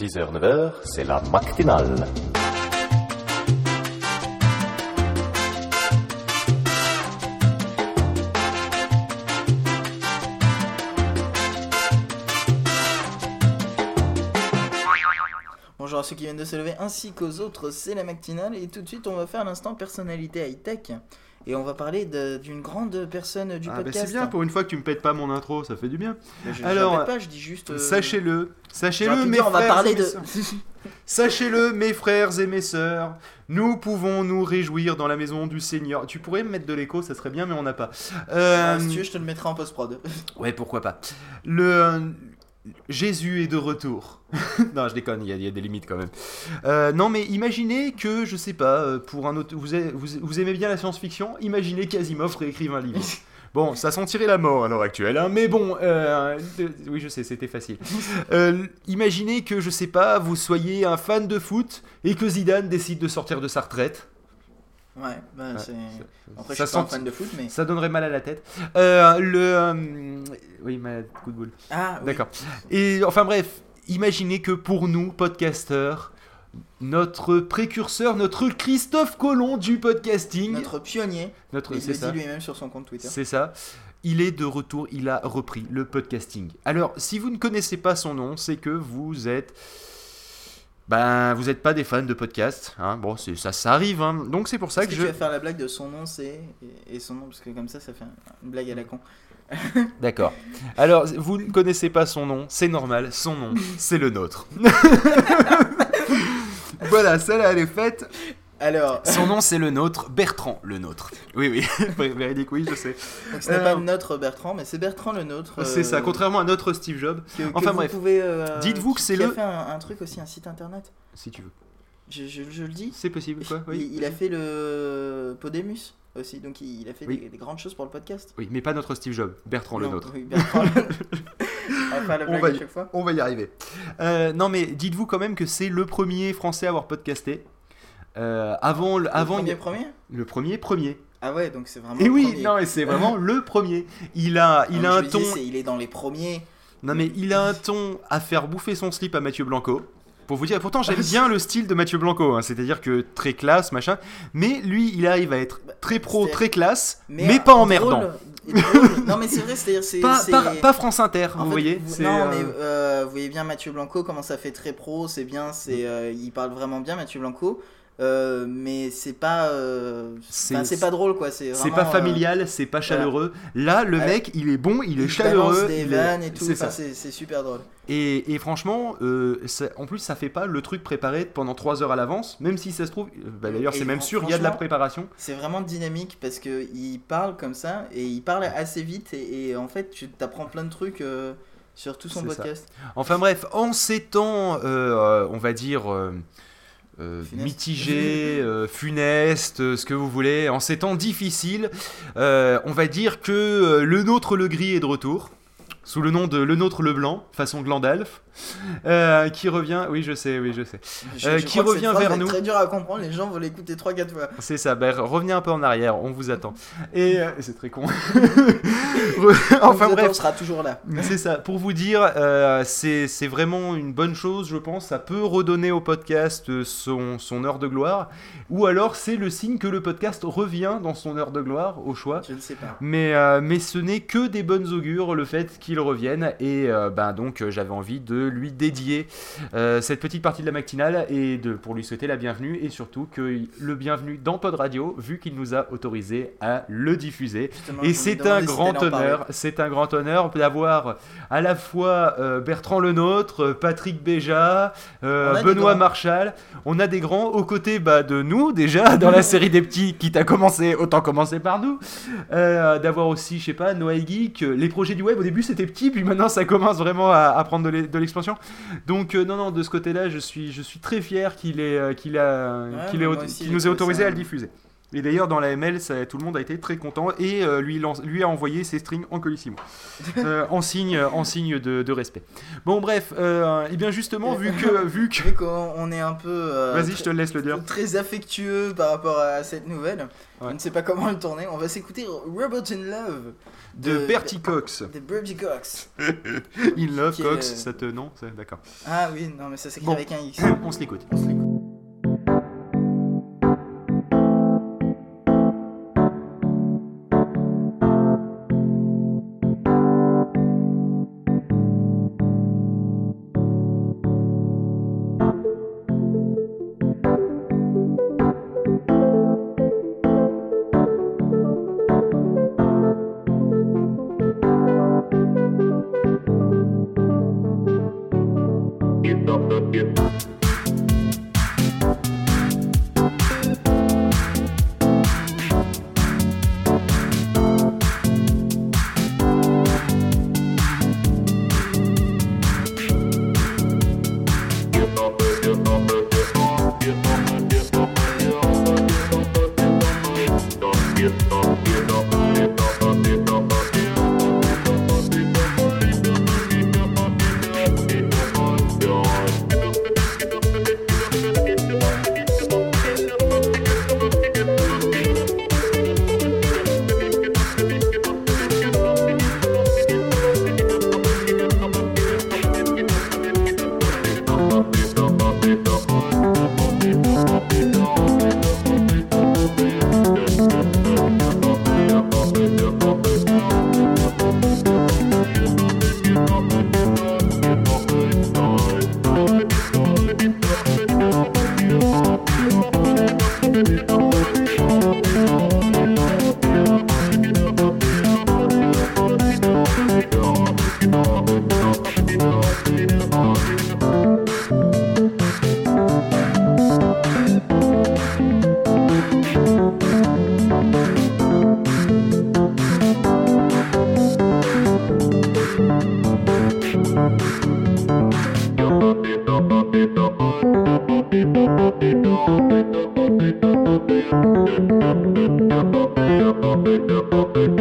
6h, 9h, c'est la matinale. Bonjour à ceux qui viennent de se lever ainsi qu'aux autres, c'est la matinale et tout de suite on va faire l'instant personnalité high-tech et on va parler d'une grande personne du Ah, bah, podcast. c'est bien pour une fois que tu me pètes pas mon intro, ça fait du bien. Je, Alors, pas, je dis juste. euh, Sachez-le, sachez-le, mes on va frères parler et mes de. Sachez-le, mes frères et mes sœurs, nous pouvons nous réjouir dans la maison du Seigneur. Tu pourrais me mettre de l'écho, ça serait bien, mais on n'a pas. Euh, Ah, si tu veux, je te le mettrai en post-prod. Ouais, pourquoi pas. Le Jésus est de retour. non, je déconne, il y, a- il y a des limites quand même. Euh, non, mais imaginez que, je sais pas, euh, pour un autre, vous, vous, aimez bien la science-fiction, imaginez qu'Asimov réécrive un livre. Bon, ça sentirait la mort à l'heure actuelle, hein, mais bon, euh, oui, je sais, c'était facile. Euh, imaginez que, je sais pas, vous soyez un fan de foot et que Zidane décide de sortir de sa retraite. Ouais, Ouais, c'est. Après, ça je suis pas sent- fan de foot, mais. Ça donnerait mal à la tête. Euh, le. euh, oui, mal, coup de boule. Ah, oui. D'accord. Et enfin bref, imaginez que pour nous, podcasteurs, notre précurseur, notre Christophe Colomb du podcasting, Notre pionnier, notre, il c'est le ça, dit lui-même sur son compte Twitter. c'est ça, il est de retour, il a repris le podcasting. Alors, si vous ne connaissez pas son nom, c'est que vous êtes... Ben, vous n'êtes pas des fans de podcast, hein. bon, c'est- ça, ça arrive, hein. donc c'est pour ça Est-ce que que je... tu vas faire la blague de son nom c'est et, et son nom parce que comme ça ça fait une blague à la con. D'accord. Alors, vous ne connaissez pas son nom, c'est normal, son nom, c'est le nôtre. voilà, celle-là, elle est faite. Alors, Son nom, c'est le nôtre, Bertrand le nôtre. Oui, oui, véridique, oui, je sais. donc ce n'est Euh, pas notre Bertrand, mais c'est Bertrand le nôtre. C'est ça, euh, contrairement à notre Steve Jobs, que- que Enfin, vous bref. pouvez, euh, Dites-vous que c'est qui a le- fait un, un truc aussi, un site internet. si tu veux. Je, je- je le dis. C'est possible, quoi Oui. Il, il a fait le Podemus aussi, donc il, il a fait Oui. des, des grandes choses pour le podcast. Oui, mais pas notre Steve Jobs, Bertrand le nôtre. oui, Bertrand le... On va y- chaque fois. On va y arriver. Euh, non, mais dites-vous quand même que c'est le premier français à avoir podcasté. Euh, avant, le- avant il premier, premier? Le premier, premier. Ah ouais, donc c'est vraiment. Et le oui, premier. non, et c'est vraiment le premier. Il a, il a un ton. il est dans les premiers. Non mais il a un ton à faire bouffer son slip à Mathieu Blanco. Pour vous dire, pourtant j'aime bien le style de Mathieu Blanco, hein, c'est-à-dire que très classe, machin. Mais lui, il arrive à être très pro, très classe, mais, pas emmerdant. non mais c'est vrai, c'est-à-dire c'est. Pas, pas, pas France Inter, En vous fait, voyez. vous- non, euh, mais euh, vous voyez bien Mathieu Blanco, comment ça fait très pro, c'est bien, c'est, euh, il parle vraiment bien Mathieu Blanco, euh, mais c'est pas, euh, C'est- enfin, pas drôle quoi, c'est C'est vraiment, pas euh, familial, c'est pas chaleureux. Là, le Ouais. mec, il est bon, il est il chaleureux. des il est- et tout, C'est enfin, super drôle. Et, et franchement, euh, ça- en plus, ça fait pas le truc préparé pendant 3 heures à l'avance, même si ça se trouve. bah, D'ailleurs, c'est même sûr, il y a de la préparation. C'est vraiment dynamique parce que il parle comme ça et il parle assez vite et, et en fait tu t'apprends plein de trucs sur tout son ça. podcast. Enfin bref, en ces temps, on va dire euh, euh, Funeste. euh, ce que vous voulez, en ces temps difficiles, on va dire que le nôtre le gris est de retour. Sous le nom de Le Nôtre le Blanc, façon Glandalf, euh, qui revient, oui je sais, oui je sais, Je- Euh, je qui que revient vers nous. Très dur à comprendre, les gens vont l'écouter 3-4 fois. c'est ça, ben, revenez un peu en arrière, on vous attend. Et euh, c'est très con. Enfin bref, on sera toujours là. C'est ça, pour vous dire, euh, c'est c'est vraiment une bonne chose, je pense. Ça peut redonner au podcast son, son heure de gloire. Ou alors, c'est le signe que le podcast revient dans son heure de gloire, au choix. Je ne sais pas. Mais, mais ce n'est que des bonnes augures, le fait qu'il revienne. Et ben donc, j'avais envie de lui dédier euh, cette petite partie de la matinale et de, pour lui souhaiter la bienvenue. Et surtout que le bienvenu dans Pod Radio, vu qu'il nous a autorisé à le diffuser. Justement, Et c'est un si grand honneur, c'est un grand honneur d'avoir à la fois euh, Bertrand Lenôtre, euh, Patrick Béja, euh, Benoît. Marchal. On a des grands aux côtés bah, de nous déjà dans la série des petits qui t'a commencé, autant commencer par nous. D'avoir aussi, je sais pas, Noël Geek. Les projets du web au début c'était petit, puis maintenant ça commence vraiment à, à prendre de l'e- Donc euh, non, non, de ce côté-là, je suis, je suis très fier qu'il ait, euh, qu'il a, Ouais, qu'il qu'il nous ait autorisé ça- à le diffuser. Et d'ailleurs, dans la ML, ça- tout le monde a été très content et euh, lui, a envoyé ses strings en colissimo. Euh, en signe, en signe de, de respect. Bon, bref, euh, et bien justement, vu que. Vu que... Vu qu'on on est un peu euh, Vas-y, je te laisse le dire. très affectueux par rapport à cette nouvelle, Ouais. on ne sait pas comment le tourner. On va s'écouter Robot in Love De de- Bertie Cox. de Birdie Cox. In Love, est- Cox, ça te. Non D'accord. Ah oui, non mais ça s'écrit Bon. avec un X. On se l'écoute. On se l'écoute. Thank you.